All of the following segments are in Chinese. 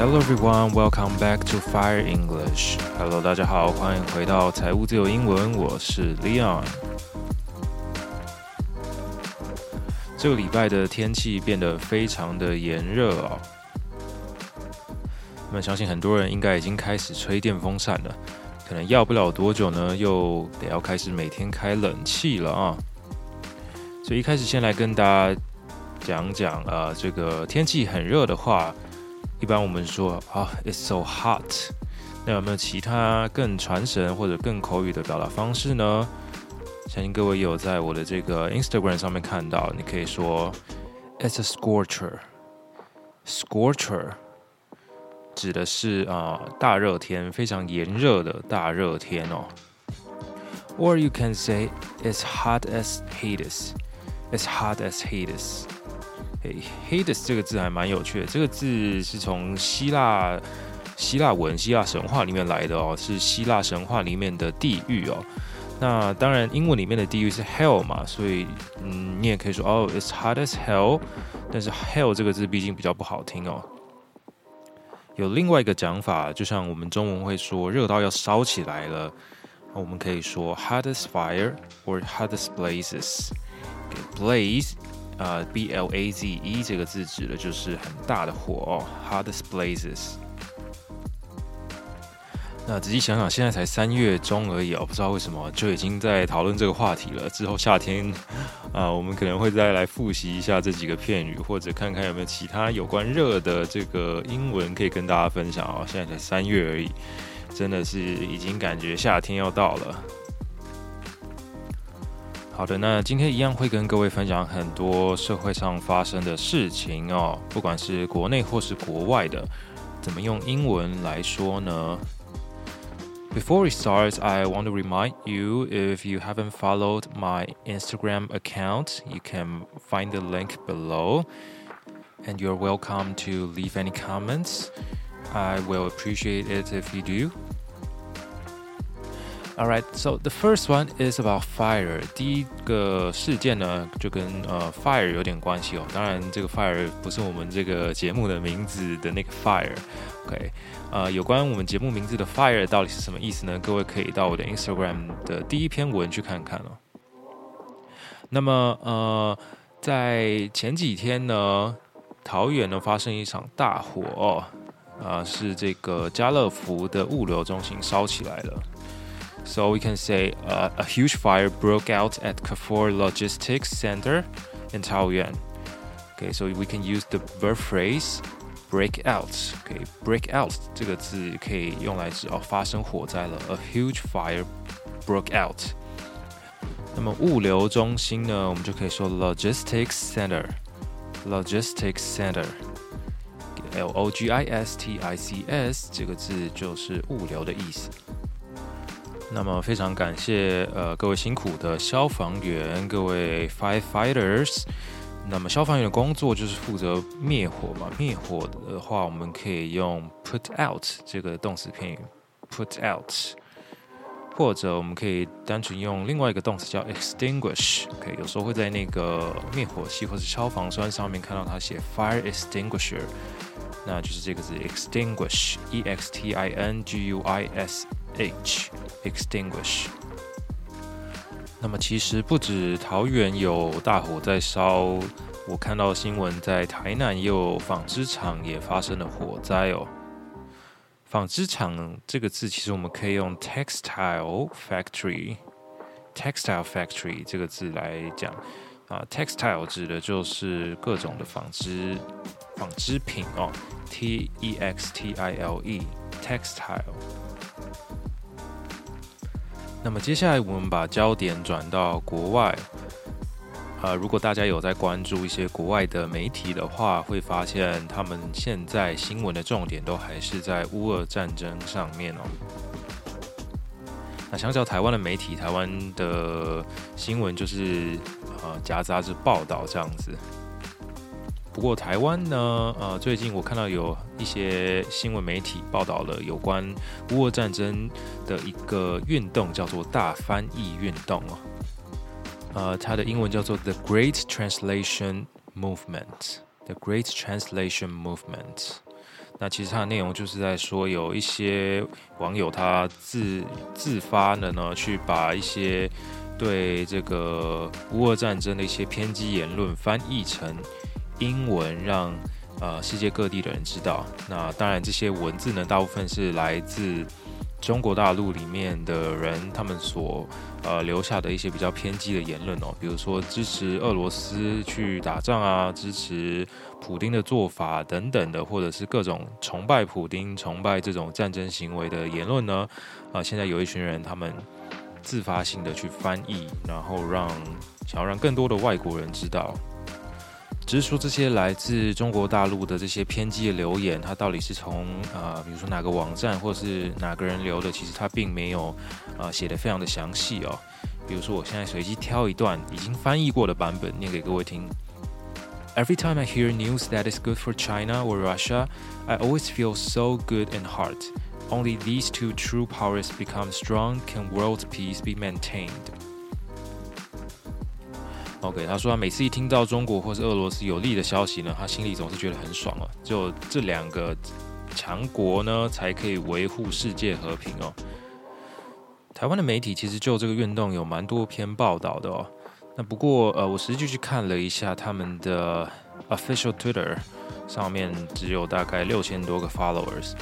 Hello everyone, welcome back to Fire English. Hello，大家好，欢迎回到财务自由英文，我是 Leon。这个礼拜的天气变得非常的炎热哦。那么相信很多人应该已经开始吹电风扇了，可能要不了多久呢，又得要开始每天开冷气了啊。所以一开始先来跟大家讲讲啊、这个天气很热的话。一般我们说啊，It's so hot。那有没有其他更传神或者更口语的表达方式呢？相信各位有在我的这个 Instagram 上面看到，你可以说 It's a scorcher。Scorcher 指的是啊、呃、大热天，非常炎热的大热天哦。Or you can say It's hot as Hades。It's hot as Hades。 嘿，Hades 这个字还蛮有趣的。这个字是从希腊希腊文、希腊神话里面来的哦，是希腊神话里面的地狱哦。那当然，英文里面的地狱是 Hell 嘛，所以嗯，你也可以说哦，It's hot as hell。但是 Hell 这个字毕竟比较不好听哦。有另外一个讲法，就像我们中文会说热到要烧起来了，我们可以说 hot as fire or hot as blazes。Okay，blaze。呃、uh，b l a z e 这个字指的就是很大的火哦，hottest blazes。那仔细想想，现在才三月中而已哦，不知道为什么就已经在讨论这个话题了。之后夏天啊、我们可能会再来复习一下这几个片语，或者看看有没有其他有关热的这个英文可以跟大家分享哦。现在才三月而已，真的是已经感觉夏天要到了。好的，那今天一样会跟各位分享很多社会上发生的事情哦，不管是国内或是国外的，怎么用英文来说呢？Before we start, I want to remind you if you haven't followed my Instagram account, you can find the link below, and you're welcome to leave any comments. I will appreciate it if you do. Alright, so the first one is about fire. 第一个事件呢，就跟呃 fire 有点关系哦。当然，这个 fire 不是我们这个节目的名字的那个 fire。OK，呃，有关我们节目名字的 fire 到底是什么意思呢？各位可以到我的 Instagram 的第一篇文去看看哦。那么呃，在前几天呢，桃园呢发生一场大火哦，啊、是这个家乐福的物流中心烧起来了。So we can say uh, a huge fire broke out at Carrefour Logistics Center in Taoyuan. Okay, so we can use the verb phrase break out. Okay, break out 这个字可以用来指哦发生火灾了。A huge fire broke out. 那么物流中心呢，我们就可以说 logistics center. Logistics center. L O G I S T I C S 这个字就是物流的意思。 那么非常感谢呃各位辛苦的消防员，各位 firefighters。那么消防员的工作就是负责灭火嘛，灭火的话我们可以用 put out 这个动词片语 put out，或者我们可以单纯用另外一个动词叫 extinguish。OK，有时候会在那个灭火器或者消防栓上面看到它写 fire extinguisher，那就是这个字 extinguish，e x t i n g u i s。H extinguish。那么其实不止桃园有大火在烧，我看到新闻在台南也有纺织厂也发生了火灾哦。纺织厂这个字其实我们可以用 textile factory，textile factory 这个字来讲啊，textile 指的就是各种的纺织纺织品哦，T E X T I L E textile。那么接下来我们把焦点转到国外，呃，如果大家有在关注一些国外的媒体的话，会发现他们现在新闻的重点都还是在乌俄战争上面哦。那相较台湾的媒体，台湾的新闻就是呃夹杂着报道这样子。不过台湾呢，呃，最近我看到有一些新闻媒体报道了有关乌俄战争的一个运动，叫做大翻译运动哦。呃，它的英文叫做 The Great Translation Movement。The Great Translation Movement。那其实它的内容就是在说，有一些网友他自自发的呢，去把一些对这个乌俄战争的一些偏激言论翻译成英文，让呃世界各地的人知道。那当然，这些文字呢，大部分是来自中国大陆里面的人，他们所呃留下的一些比较偏激的言论哦，比如说支持俄罗斯去打仗啊，支持普丁的做法等等的，或者是各种崇拜普丁、崇拜这种战争行为的言论呢，啊、现在有一群人他们自发性的去翻译，然后让想要让更多的外国人知道。只是说这些来自中国大陆的这些偏激的留言，它到底是从啊、呃，比如说哪个网站或是哪个人留的，其实它并没有啊写得非常的详细哦。比如说我现在随机挑一段已经翻译过的版本念给各位听。Every time I hear news that is good for China or Russia, I always feel so good in heart. Only these two true powers become strong, can world peace be maintained? OK，他说他每次一听到中国或是俄罗斯有利的消息呢，他心里总是觉得很爽哦。就这两个强国呢，才可以维护世界和平哦。台湾的媒体其实就这个运动有蛮多篇报道的哦。那不过呃，我实际去看了一下他们的 official Twitter 上面只有大概六千多个 followers。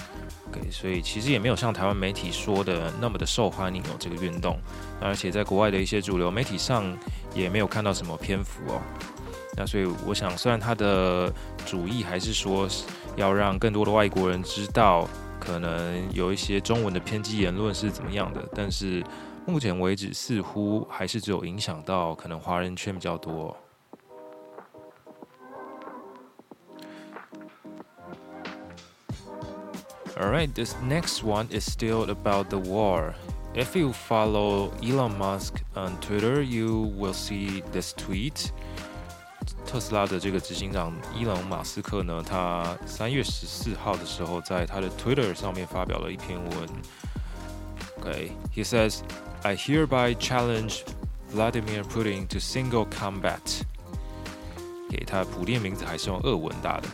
所以其实也没有像台湾媒体说的那么的受欢迎哦，这个运动。而且在国外的一些主流媒体上。也没有看到什么篇幅哦，那所以我想，虽然他的主意还是说要让更多的外国人知道，可能有一些中文的偏激言论是怎么样的，但是目前为止似乎还是只有影响到可能华人圈比较多。Alright, this next one is still about the war. If you follow Elon Musk on Twitter, you will see this tweet. 特斯拉的这个执行长伊隆马斯克呢，他三月十四号的时候，在他的 Twitter 上面发表了一篇文。Okay, he says, "I hereby challenge Vladimir Putin to single combat." 给他普丁的名字还是用俄文打的。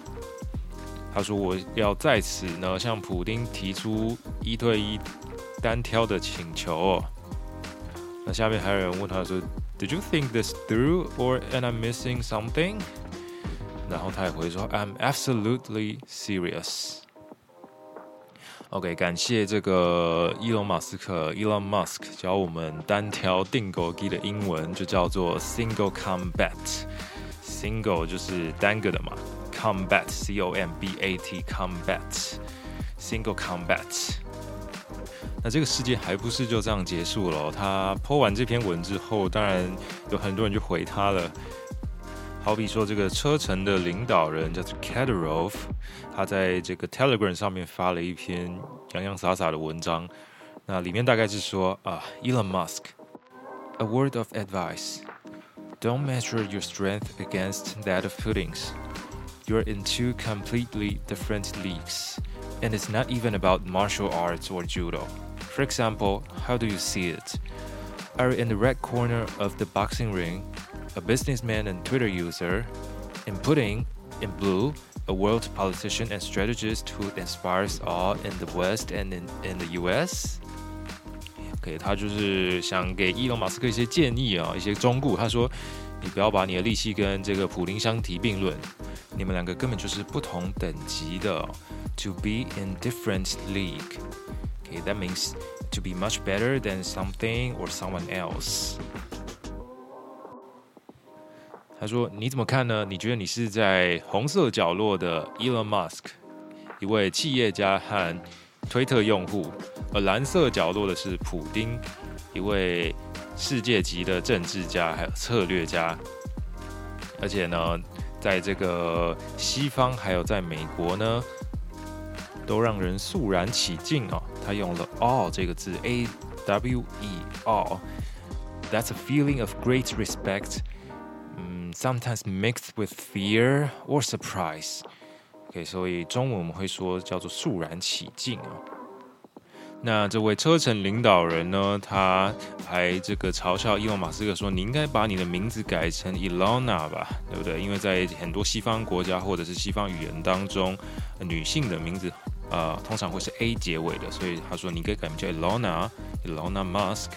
他说：“我要在此呢，向普丁提出一对一。”单挑的请求哦，那下面还有人问他说：“Did you think this through, or am I missing something？” 然后他也回说：“I'm absolutely serious。” OK，感谢这个伊隆马斯克 （Elon Musk） 教我们单挑定格机的英文就叫做 “single combat”。Single 就是单个的嘛 ，combat，C-O-M-B-A-T，combat，single combat。那这个事件还不是就这样结束了哦。他 po 完这篇文之后，当然有很多人就回他了。好比说，这个车臣的领导人叫做 Kadyrov，他在这个 Telegram 上面发了一篇洋洋洒洒的文章。那里面大概是说啊，Elon Musk，a word of advice，don't measure your strength against that of Putin's. You're in two completely different leagues, and it's not even about martial arts or judo. For example, how do you see it? Are you in the red corner of the boxing ring, a businessman and Twitter user, in Putin, in blue, a world politician and strategist who inspires all in the West and in, in the US? OK，他就是想给伊隆马斯克一些建议啊，一些忠告。他说：“你不要把你的力气跟这个普丁相提并论， 你们两个根本就是不同等级的。To be in different league.” Okay, that means to be much better than something or someone else. 他说：“你怎么看呢？你觉得你是在红色角落的 Elon Musk，一位企业家和推特用户，而蓝色角落的是普丁，一位世界级的政治家还有策略家。而且呢，在这个西方还有在美国呢。”都让人肃然起敬哦。他用了 awe 这个字，A W E awe。That's a feeling of great respect，，sometimes mixed with fear or surprise。OK，所以中文我们会说叫做肃然起敬哦。那这位车臣领导人呢，他还这个嘲笑伊隆马斯克说：“你应该把你的名字改成 Elona 吧，对不对？因为在很多西方国家或者是西方语言当中，女性的名字呃通常会是 A 结尾的，所以他说你可以改名叫 Elona，Elona Musk，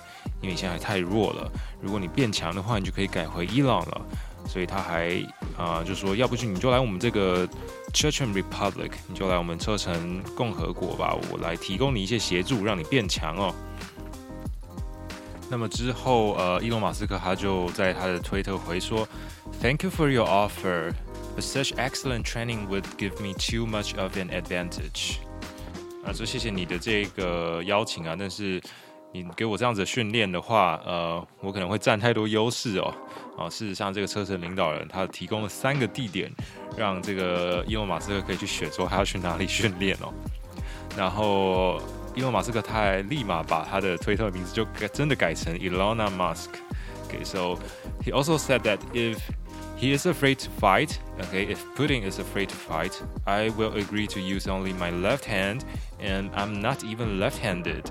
因为你现在还太弱了。如果你变强的话，你就可以改回伊朗了。所以他还啊、就说，要不就你就来我们这个。” Church and Republic，你就来我们车臣共和国吧，我来提供你一些协助，让你变强哦。那么之后，呃，伊隆马斯克他就在他的推特回说：“Thank you for your offer, but such excellent training would give me too much of an advantage。”啊，说谢谢你的这个邀请啊，但是。你给我这样子的训练的话，呃，我可能会占太多优势哦。啊，事实上，这个车臣领导人他提供了三个地点，让这个伊隆马斯克可以去选，说他要去哪里训练哦。然后，伊隆马斯克他还立马把他的推特名字就改真的改成 Elon Musk。Okay, so he also said that if he is afraid to fight, okay, if Putin is afraid to fight, I will agree to use only my left hand, and I'm not even left-handed.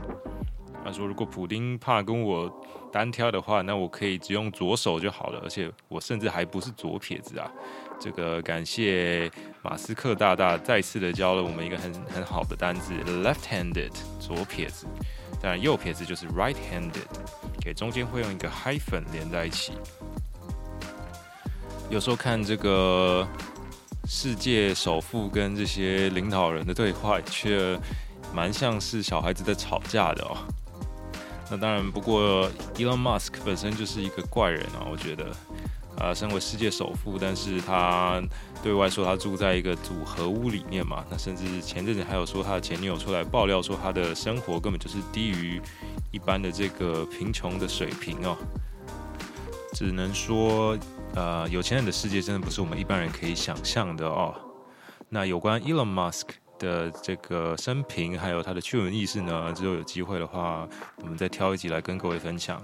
他说：“如果普丁怕跟我单挑的话，那我可以只用左手就好了，而且我甚至还不是左撇子啊！这个感谢马斯克大大再次的教了我们一个很很好的单字，left-handed，左撇子。当然右撇子就是 right-handed，给中间会用一个 hyphen 连在一起。有时候看这个世界首富跟这些领导人的对话，却蛮像是小孩子在吵架的哦。”那当然，不过 Elon Musk 本身就是一个怪人啊，我觉得，啊，身为世界首富，但是他对外说他住在一个组合屋里面嘛，那甚至前阵子还有说他的前女友出来爆料说他的生活根本就是低于一般的这个贫穷的水平哦，只能说，呃，有钱人的世界真的不是我们一般人可以想象的哦。那有关 Elon Musk。的这个生平，还有他的趣闻軼事呢，之后有机会的话，我们再挑一集来跟各位分享。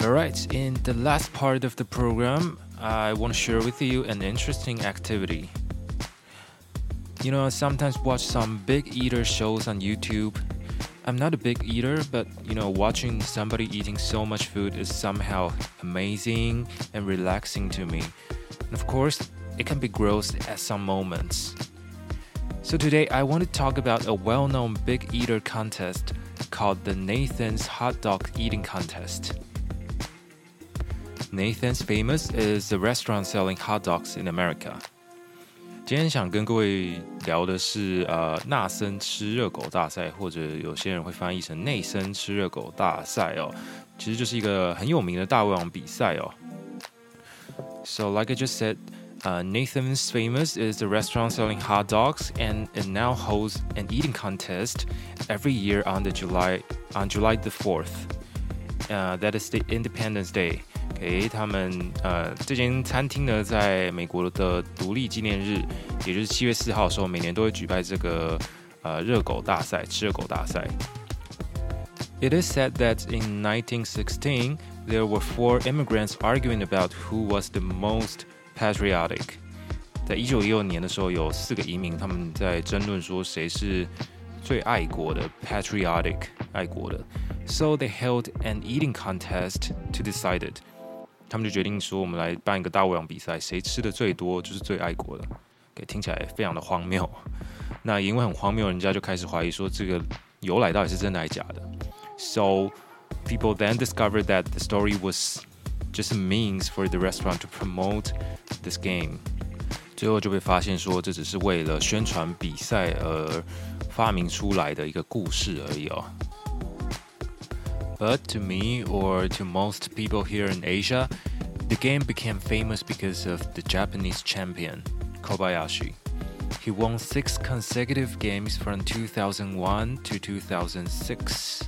All right, in the last part of the program, I want to share with you an interesting activity. You know, I sometimes watch some big eater shows on YouTube. I'm not a big eater, but you know, watching somebody eating so much food is somehow amazing and relaxing to me. And of course, it can be gross at some moments. So today, I want to talk about a well-known big eater contest called the Nathan's Hot Dog Eating Contest. Nathan's Famous is a restaurant selling hot dogs in America. 今天想跟各位聊的是，呃，纳森吃热狗大赛，或者有些人会翻译成内森吃热狗大赛哦，其实就是一个很有名的大胃王比赛哦。So like I just said, uh, Nathan's Famous is a restaurant selling hot dogs, and it now holds an eating contest every year on the July on July the fourth. Uh, that is the Independence Day. 诶，他们呃，这间餐厅呢，在美国的独立纪念日，也就是七月四号的时候，每年都会举办这个呃热狗大赛，吃热狗大赛。It is said that in 1916, there were four immigrants arguing about who was the most patriotic. 在一九一六年的时候，有四个移民他们在争论说谁是最爱国的 patriotic 爱国的。So they held an eating contest to decide it. 他们就决定说，我们来办一个大胃王比赛，谁吃的最多就是最爱国的。给听起来非常的荒谬。那因为很荒谬，人家就开始怀疑说，这个由来到底是真的还是假的。So people then discovered that the story was just a means for the restaurant to promote this game。最后就被发现说，这只是为了宣传比赛而发明出来的一个故事而已哦。But to me, or to most people here in Asia, the game became famous because of the Japanese champion, Kobayashi. He won six consecutive games from 2001 to 2006.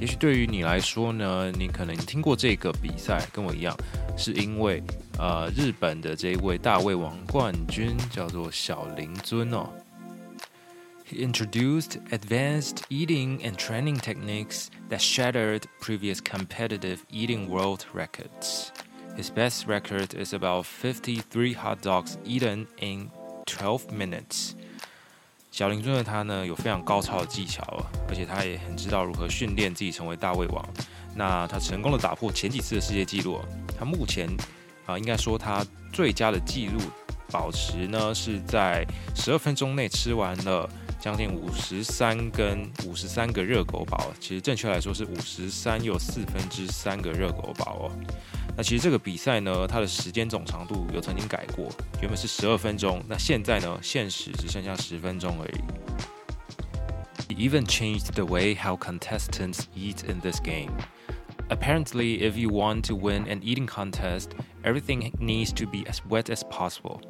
也许对于你来说呢，你可能听过这个比赛，跟我一样，是因为呃日本的这一位大胃王冠军叫做小林尊哦。 He introduced advanced eating and training techniques that shattered previous competitive eating world records. His best record is about 53 hot dogs eaten in 12 minutes. 小林尊的他呢，有非常高超的技巧，而且他也很知道如何训练自己成为大胃王。那他成功的打破前几次的世界纪录。他目前啊、呃，应该说他最佳的纪录保持呢，是在十二分钟内吃完了。 将近五十三根五十三个热狗堡，其实正确来说是五十三又四分之三个热狗堡哦。那其实这个比赛呢，它的时间总长度有曾经改过，原本是十二分钟，那现在呢，限时只剩下十分钟而已。He even changed the way how contestants eat in this game. Apparently, if you want to win an eating contest, everything needs to be as wet as possible.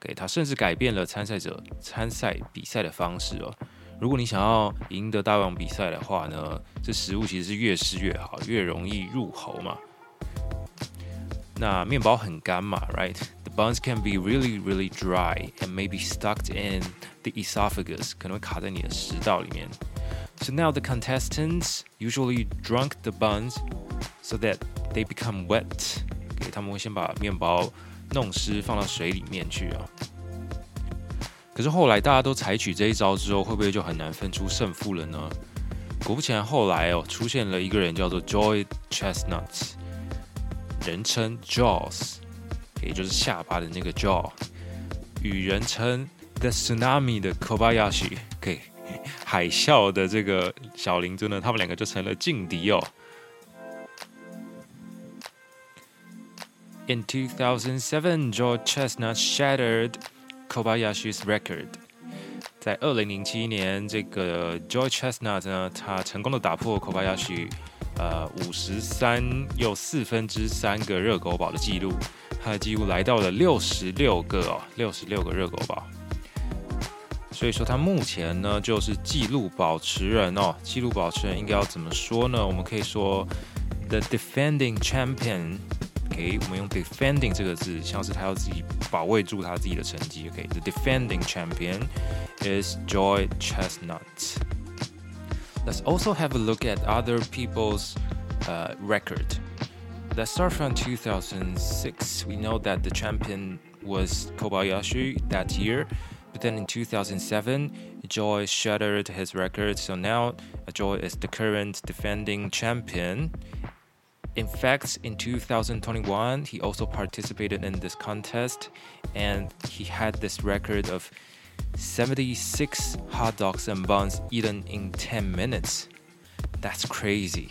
给他甚至改变了参赛者参赛比赛的方式哦。如果你想要赢得大胃王比赛的话呢，这食物其实是越湿越好，越容易入喉嘛。那面包很干嘛，right？The buns can be really, really dry and maybe stuck in the esophagus，可能会卡在你的食道里面。So now the contestants usually drunk the buns so that they become wet。给他们会先把面包。 弄湿放到水里面去啊！可是后来大家都采取这一招之后，会不会就很难分出胜负了呢？果不其然，后来哦出现了一个人叫做 Joy Chestnut，人称 Jaws，也就是下巴的那个 Jaw，与人称 The Tsunami 的 Kobayashi，给海啸的这个小林尊呢，他们两个就成了劲敌哦。In 2007, Joy Chestnut shattered Kobayashi's record. 在二零零七年，这个 Joy Chestnut 呢，他成功的打破 Kobayashi 呃五十三又四分之三个热狗堡的记录，他的记录来到了六十六个哦，六十六个热狗堡。所以说他目前呢就是记录保持人哦，记录保持人应该要怎么说呢？我们可以说 The defending champion。OK，我们用 defending 这个字，像是他要自己保卫住他自己的成绩。OK，the、okay? defending champion is Joy Chestnut. Let's also have a look at other people's uh, record. Let's start from 2006. We know that the champion was Kobayashi that year, but then in 2007, Joy shattered his record. So now Joy is the current defending champion. In fact, in 2021, he also participated in this contest and he had this record of 76 hot dogs and buns eaten in 10 minutes. That's crazy.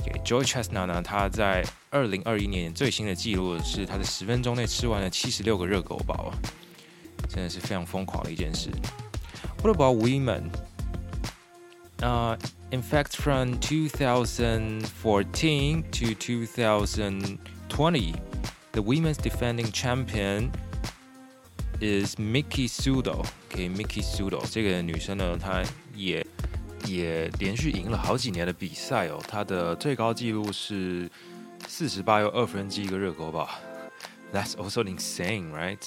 Okay, Joy Chestnut 呢，他在二零二一年最新的记录是他在十分钟内吃完了七十六个热狗堡，真的是非常疯狂的一件事。What about women? Uh, in fact, from 2014 to 2020, the women's defending champion is Miki Sudo. Okay, Miki Sudo 这个女生呢，她也也连续赢了好几年的比赛哦。她的最高纪录是四十八又二分之一个热狗堡。That's also insane, right?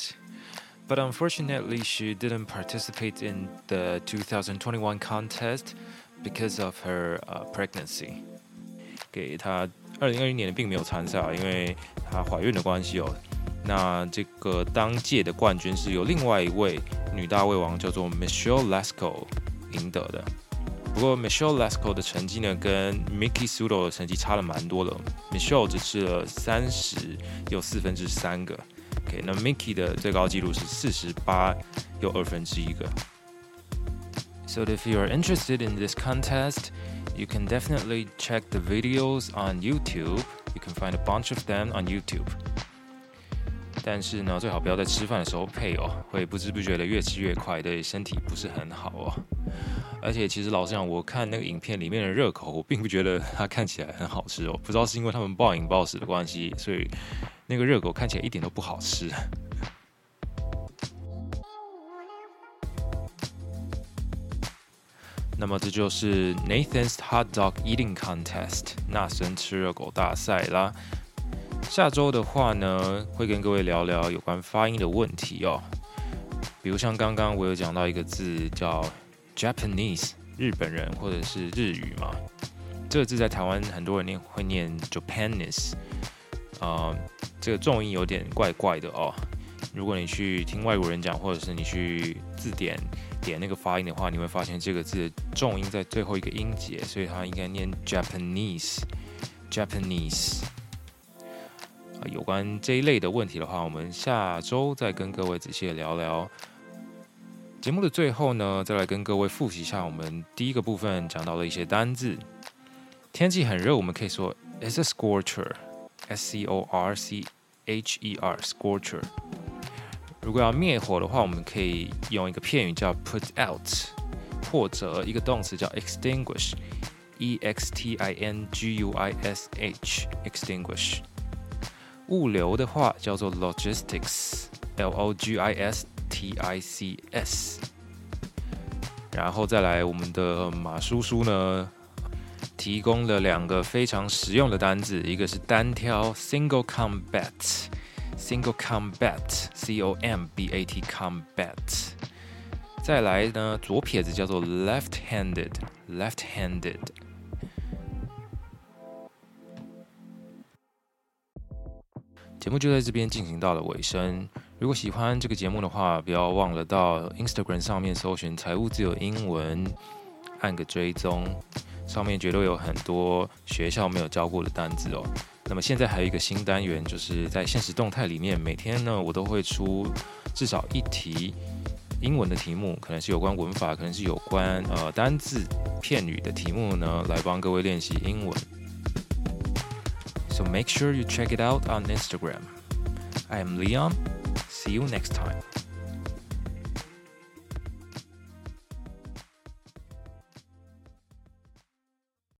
But unfortunately, she didn't participate in the 2021 contest. Because of her pregnancy，给她二零二一年并没有参赛啊，因为她怀孕的关系哦。那这个当届的冠军是由另外一位女大胃王叫做 Michelle Lasco 赢得的。不过 Michelle Lasco 的成绩呢，跟 Mickey Sudo 的成绩差了蛮多的。Michelle 只吃了三十又四分之三个，OK，那 Mickey 的最高纪录是四十八又二分之一个。So if you are interested in this contest, you can definitely check the videos on YouTube. You can find a bunch of them on YouTube. 但是呢，最好不要在吃饭的时候配哦，会不知不觉的越吃越快，对身体不是很好哦。而且其实老实讲，我看那个影片里面的热狗，我并不觉得它看起来很好吃哦。不知道是因为他们暴饮暴食的关系，所以那个热狗看起来一点都不好吃。那么这就是 Nathan's Hot Dog Eating Contest，纳森吃热狗大赛啦。下周的话呢，会跟各位聊聊有关发音的问题哦。比如像刚刚我有讲到一个字叫 Japanese，日本人或者是日语嘛，这个字在台湾很多人念会念 Japanese，啊、这个重音有点怪怪的哦。如果你去听外国人讲，或者是你去字典点那个发音的话，你会发现这个字的重音在最后一个音节，所以它应该念 Japanese，Japanese。有关这一类的问题的话，我们下周再跟各位仔细聊聊。节目的最后呢，再来跟各位复习一下我们第一个部分讲到的一些单字。天气很热，我们可以说 It's a scorcher，S C O R C H E R，scorcher。如果要灭火的话，我们可以用一个片语叫 put out，或者一个动词叫 extinguish，E X T I N G U I S H，extinguish。物流的话叫做 logistics，L O G I S T I C S。然后再来，我们的马叔叔呢，提供了两个非常实用的单字，一个是单挑 single combat。Single combat, C-O-M-B-A-T, combat。再来呢，左撇子叫做 left-handed, left-handed。节目就在这边进行到了尾声。如果喜欢这个节目的话，不要忘了到 Instagram 上面搜寻“财务自由英文”，按个追踪，上面绝对有很多学校没有教过的单字哦。那么现在还有一个新单元，就是在现实动态里面，每天呢我都会出至少一题英文的题目，可能是有关文法，可能是有关呃单字片语的题目呢，来帮各位练习英文。So make sure you check it out on Instagram. I am Leon. See you next time.